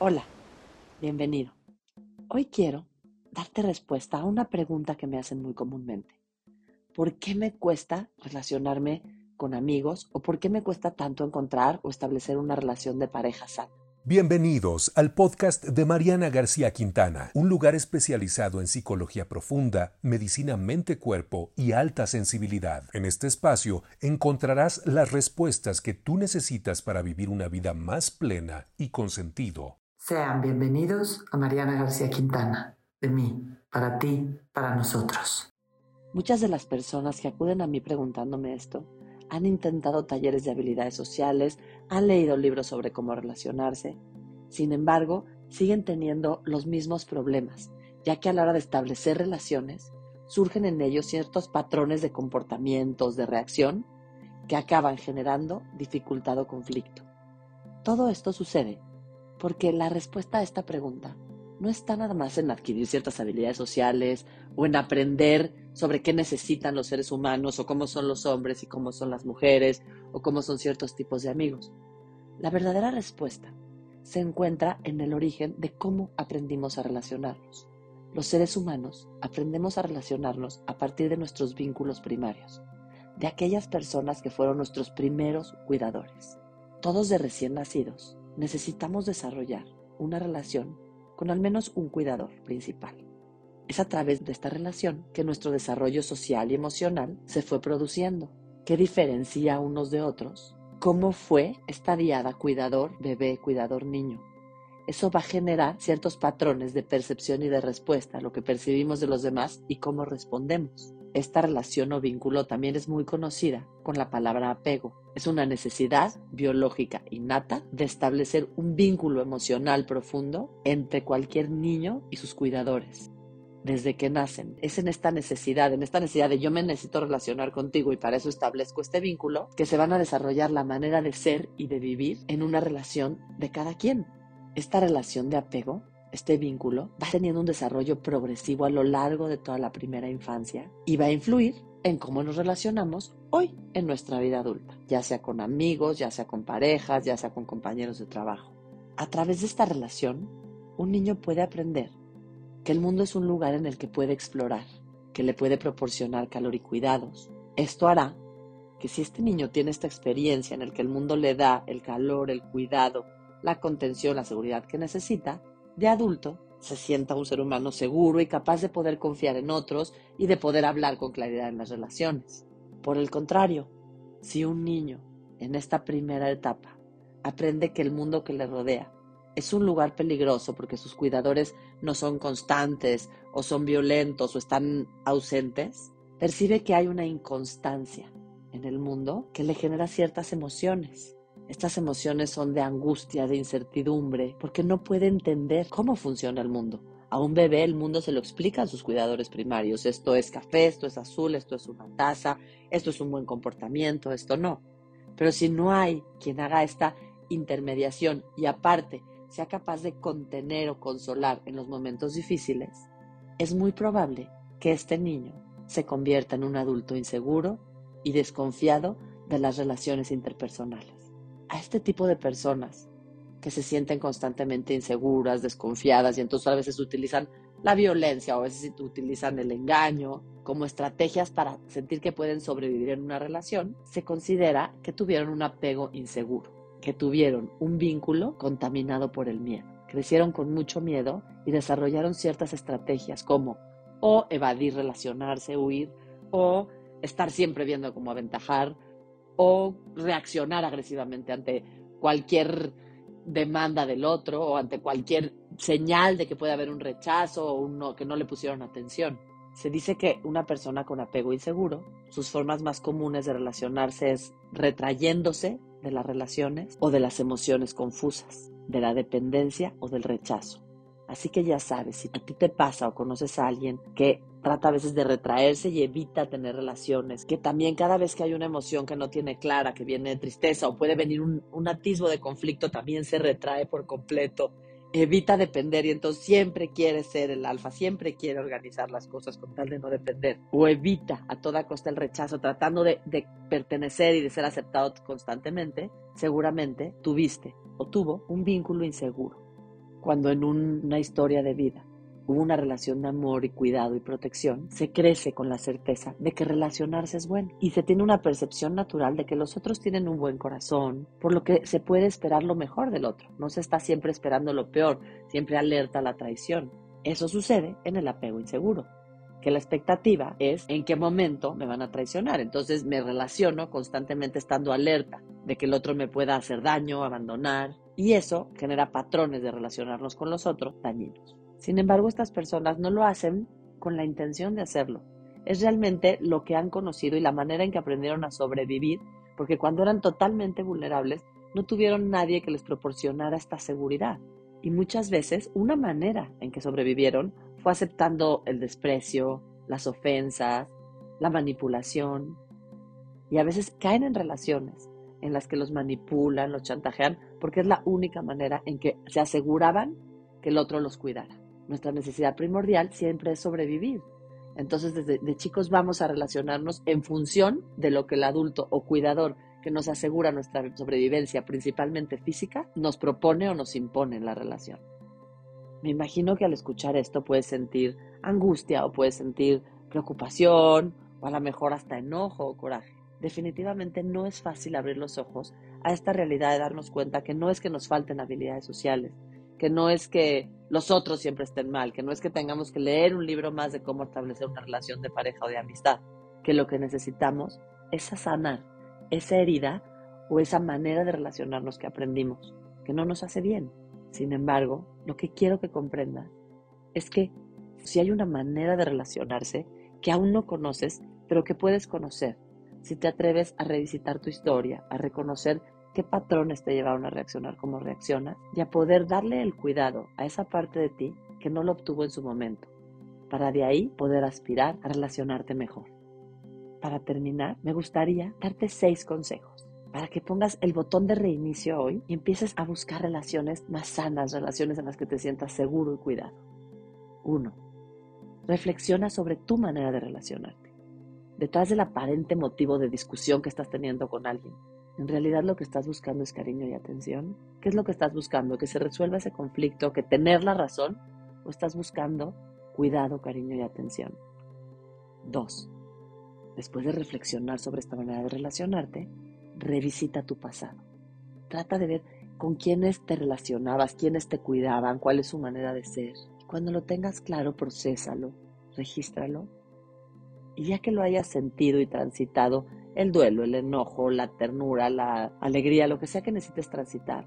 Hola, bienvenido. Hoy quiero darte respuesta a una pregunta que me hacen muy comúnmente. ¿Por qué me cuesta relacionarme con amigos o por qué me cuesta tanto encontrar o establecer una relación de pareja sana? Bienvenidos al podcast de Mariana García Quintana, un lugar especializado en psicología profunda, medicina mente-cuerpo y alta sensibilidad. En este espacio encontrarás las respuestas que tú necesitas para vivir una vida más plena y con sentido. Sean bienvenidos a Mariana García Quintana, de mí, para ti, para nosotros. Muchas de las personas que acuden a mí preguntándome esto han intentado talleres de habilidades sociales, han leído libros sobre cómo relacionarse. Sin embargo, siguen teniendo los mismos problemas, ya que a la hora de establecer relaciones, surgen en ellos ciertos patrones de comportamientos, de reacción, que acaban generando dificultad o conflicto. Todo esto sucede porque la respuesta a esta pregunta no está nada más en adquirir ciertas habilidades sociales o en aprender sobre qué necesitan los seres humanos o cómo son los hombres y cómo son las mujeres o cómo son ciertos tipos de amigos. La verdadera respuesta se encuentra en el origen de cómo aprendimos a relacionarnos. Los seres humanos aprendemos a relacionarnos a partir de nuestros vínculos primarios, de aquellas personas que fueron nuestros primeros cuidadores. Todos de recién nacidos necesitamos desarrollar una relación con al menos un cuidador principal. Es a través de esta relación que nuestro desarrollo social y emocional se fue produciendo. ¿Qué diferencia unos de otros? ¿Cómo fue esta diada cuidador, bebé, cuidador, niño? Eso va a generar ciertos patrones de percepción y de respuesta lo que percibimos de los demás y cómo respondemos. Esta relación o vínculo también es muy conocida con la palabra apego. Es una necesidad biológica innata de establecer un vínculo emocional profundo entre cualquier niño y sus cuidadores. Desde que nacen. Es en esta necesidad, en esta necesidad de yo me necesito relacionar contigo y para eso establezco este vínculo, que se van a desarrollar la manera de ser y de vivir en una relación de cada quien. Esta relación de apego este vínculo va teniendo un desarrollo progresivo a lo largo de toda la primera infancia y va a influir en cómo nos relacionamos hoy en nuestra vida adulta, ya sea con amigos, ya sea con parejas, ya sea con compañeros de trabajo. A través de esta relación, un niño puede aprender que el mundo es un lugar en el que puede explorar, que le puede proporcionar calor y cuidados. Esto hará que si este niño tiene esta experiencia en el que el mundo le da el calor, el cuidado, la contención, la seguridad que necesita, de adulto se sienta un ser humano seguro y capaz de poder confiar en otros y de poder hablar con claridad en las relaciones. Por el contrario, si un niño en esta primera etapa aprende que el mundo que le rodea es un lugar peligroso porque sus cuidadores no son constantes o son violentos o están ausentes, percibe que hay una inconstancia en el mundo que le genera ciertas emociones estas emociones son de angustia, de incertidumbre, porque no puede entender cómo funciona el mundo. A un bebé el mundo se lo explica a sus cuidadores primarios. Esto es café, esto es azul, esto es una taza, esto es un buen comportamiento, esto no. Pero si no hay quien haga esta intermediación y aparte sea capaz de contener o consolar en los momentos difíciles, es muy probable que este niño se convierta en un adulto inseguro y desconfiado de las relaciones interpersonales a este tipo de personas que se sienten constantemente inseguras, desconfiadas y entonces a veces utilizan la violencia o a veces utilizan el engaño como estrategias para sentir que pueden sobrevivir en una relación, se considera que tuvieron un apego inseguro, que tuvieron un vínculo contaminado por el miedo. Crecieron con mucho miedo y desarrollaron ciertas estrategias como o evadir, relacionarse, huir, o estar siempre viendo cómo aventajar, o reaccionar agresivamente ante cualquier demanda del otro o ante cualquier señal de que puede haber un rechazo o que no le pusieron atención. Se dice que una persona con apego inseguro, sus formas más comunes de relacionarse es retrayéndose de las relaciones o de las emociones confusas, de la dependencia o del rechazo. Así que ya sabes, si a ti te pasa o conoces a alguien que trata a veces de retraerse y evita tener relaciones, que también cada vez que hay una emoción que no tiene clara, que viene de tristeza o puede venir un, atisbo de conflicto, también se retrae por completo, evita depender y entonces siempre quiere ser el alfa, siempre quiere organizar las cosas con tal de no depender, o evita a toda costa el rechazo, tratando de pertenecer y de ser aceptado constantemente, seguramente tuviste o tuvo un vínculo inseguro cuando en una historia de vida hubo una relación de amor y cuidado y protección, se crece con la certeza de que relacionarse es bueno y se tiene una percepción natural de que los otros tienen un buen corazón, por lo que se puede esperar lo mejor del otro. No se está siempre esperando lo peor, siempre alerta a la traición. Eso sucede en el apego inseguro que la expectativa es en qué momento me van a traicionar. Entonces me relaciono constantemente estando alerta de que el otro me pueda hacer daño, abandonar, y eso genera patrones de relacionarnos con los otros dañinos. Sin embargo, estas personas no lo hacen con la intención de hacerlo. Es realmente lo que han conocido y la manera en que aprendieron a sobrevivir, porque cuando eran totalmente vulnerables, no tuvieron nadie que les proporcionara esta seguridad. Y muchas veces una manera en que sobrevivieron fue aceptando el desprecio, las ofensas, la manipulación. Y a veces caen en relaciones en las que los manipulan, los chantajean, porque es la única manera en que se aseguraban que el otro los cuidara nuestra necesidad primordial siempre es sobrevivir. Entonces, desde de chicos vamos a relacionarnos en función de lo que el adulto o cuidador que nos asegura nuestra sobrevivencia, principalmente física, nos propone o nos impone en la relación. Me imagino que al escuchar esto puedes sentir angustia o puedes sentir preocupación o a lo mejor hasta enojo o coraje. Definitivamente no es fácil abrir los ojos a esta realidad de darnos cuenta que no es que nos falten habilidades sociales, que no es que los otros siempre estén mal, que no es que tengamos que leer un libro más de cómo establecer una relación de pareja o de amistad, que lo que necesitamos es sanar esa herida o esa manera de relacionarnos que aprendimos, que no nos hace bien. Sin embargo, lo que quiero que comprendas es que si hay una manera de relacionarse que aún no conoces, pero que puedes conocer, si te atreves a revisitar tu historia, a reconocer qué patrones te llevaron a reaccionar como reaccionas y a poder darle el cuidado a esa parte de ti que no lo obtuvo en su momento, para de ahí poder aspirar a relacionarte mejor. Para terminar, me gustaría darte seis consejos para que pongas el botón de reinicio hoy y empieces a buscar relaciones más sanas, relaciones en las que te sientas seguro y cuidado. 1. Reflexiona sobre tu manera de relacionarte. Detrás del aparente motivo de discusión que estás teniendo con alguien, ¿En realidad lo que estás buscando es cariño y atención? ¿Qué es lo que estás buscando? ¿Que se resuelva ese conflicto? ¿Que tener la razón? ¿O estás buscando cuidado, cariño y atención? Dos, después de reflexionar sobre esta manera de relacionarte, revisita tu pasado. Trata de ver con quiénes te relacionabas, quiénes te cuidaban, cuál es su manera de ser. Cuando lo tengas claro, procésalo, regístralo. Y ya que lo hayas sentido y transitado, el duelo, el enojo, la ternura, la alegría, lo que sea que necesites transitar,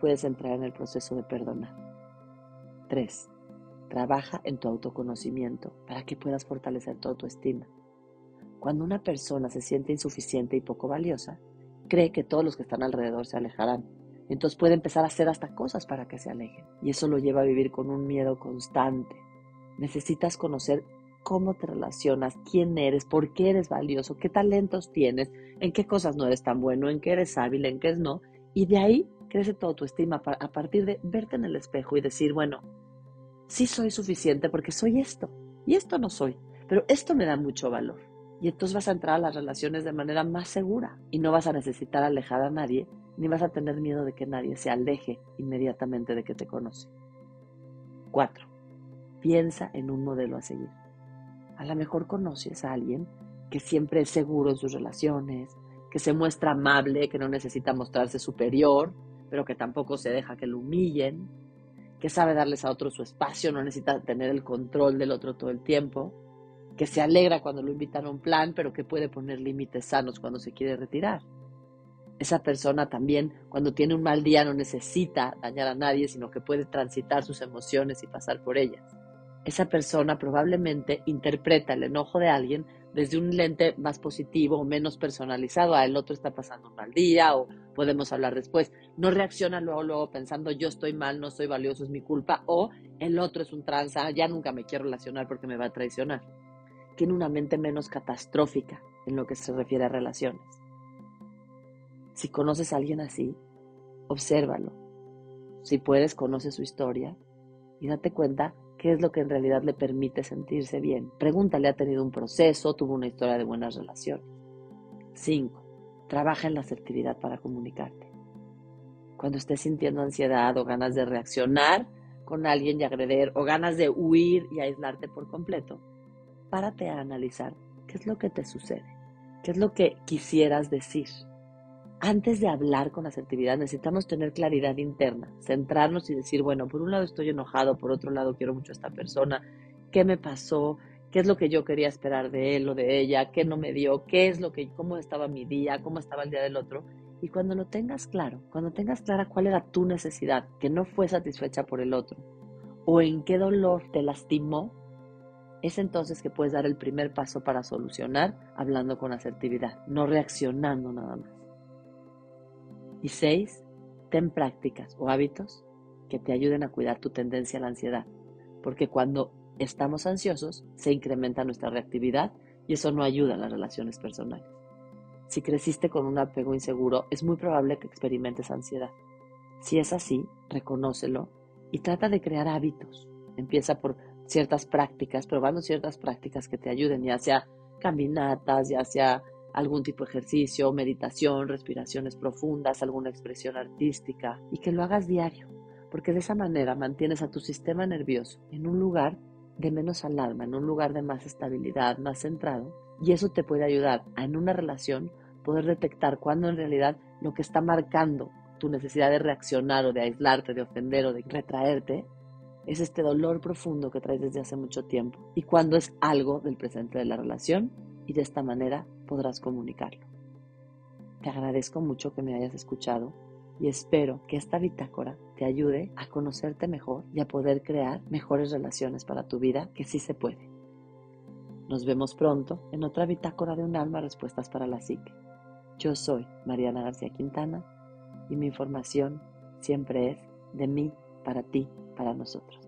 puedes entrar en el proceso de perdonar. 3. Trabaja en tu autoconocimiento para que puedas fortalecer tu autoestima. Cuando una persona se siente insuficiente y poco valiosa, cree que todos los que están alrededor se alejarán. Entonces puede empezar a hacer hasta cosas para que se alejen. Y eso lo lleva a vivir con un miedo constante. Necesitas conocer cómo te relacionas, quién eres, por qué eres valioso, qué talentos tienes, en qué cosas no eres tan bueno, en qué eres hábil, en qué no. Y de ahí crece tu autoestima a partir de verte en el espejo y decir, bueno, sí soy suficiente porque soy esto y esto no soy, pero esto me da mucho valor. Y entonces vas a entrar a las relaciones de manera más segura y no vas a necesitar alejar a nadie, ni vas a tener miedo de que nadie se aleje inmediatamente de que te conoce. 4. Piensa en un modelo a seguir. A lo mejor conoces a alguien que siempre es seguro en sus relaciones, que se muestra amable, que no necesita mostrarse superior, pero que tampoco se deja que lo humillen, que sabe darles a otro su espacio, no necesita tener el control del otro todo el tiempo, que se alegra cuando lo invitan a un plan, pero que puede poner límites sanos cuando se quiere retirar. Esa persona también, cuando tiene un mal día, no necesita dañar a nadie, sino que puede transitar sus emociones y pasar por ellas esa persona probablemente interpreta el enojo de alguien desde un lente más positivo o menos personalizado. A el otro está pasando un mal día o podemos hablar después. No reacciona luego, luego pensando yo estoy mal, no soy valioso, es mi culpa. O el otro es un tranza, ya nunca me quiero relacionar porque me va a traicionar. Tiene una mente menos catastrófica en lo que se refiere a relaciones. Si conoces a alguien así, obsérvalo. Si puedes, conoce su historia y date cuenta qué es lo que en realidad le permite sentirse bien. Pregúntale, ¿ha tenido un proceso? ¿Tuvo una historia de buenas relaciones? 5. Trabaja en la asertividad para comunicarte. Cuando estés sintiendo ansiedad o ganas de reaccionar, con alguien y agreder o ganas de huir y aislarte por completo, párate a analizar qué es lo que te sucede, qué es lo que quisieras decir. Antes de hablar con asertividad necesitamos tener claridad interna, centrarnos y decir, bueno, por un lado estoy enojado, por otro lado quiero mucho a esta persona, ¿qué me pasó? ¿Qué es lo que yo quería esperar de él o de ella? ¿Qué no me dio? ¿Qué es lo que, cómo estaba mi día? ¿Cómo estaba el día del otro? Y cuando lo tengas claro, cuando tengas clara cuál era tu necesidad que no fue satisfecha por el otro, o en qué dolor te lastimó, es entonces que puedes dar el primer paso para solucionar hablando con asertividad, no reaccionando nada más. Y seis, ten prácticas o hábitos que te ayuden a cuidar tu tendencia a la ansiedad, porque cuando estamos ansiosos se incrementa nuestra reactividad y eso no ayuda en las relaciones personales. Si creciste con un apego inseguro, es muy probable que experimentes ansiedad. Si es así, reconócelo y trata de crear hábitos. Empieza por ciertas prácticas, probando ciertas prácticas que te ayuden, ya sea caminatas, ya sea algún tipo de ejercicio, meditación, respiraciones profundas, alguna expresión artística y que lo hagas diario, porque de esa manera mantienes a tu sistema nervioso en un lugar de menos alarma, en un lugar de más estabilidad, más centrado, y eso te puede ayudar a en una relación poder detectar cuando en realidad lo que está marcando tu necesidad de reaccionar o de aislarte, de ofender o de retraerte, es este dolor profundo que traes desde hace mucho tiempo. Y cuando es algo del presente de la relación y de esta manera podrás comunicarlo. Te agradezco mucho que me hayas escuchado y espero que esta bitácora te ayude a conocerte mejor y a poder crear mejores relaciones para tu vida, que sí se puede. Nos vemos pronto en otra bitácora de un alma respuestas para la psique. Yo soy Mariana García Quintana y mi información siempre es de mí, para ti, para nosotros.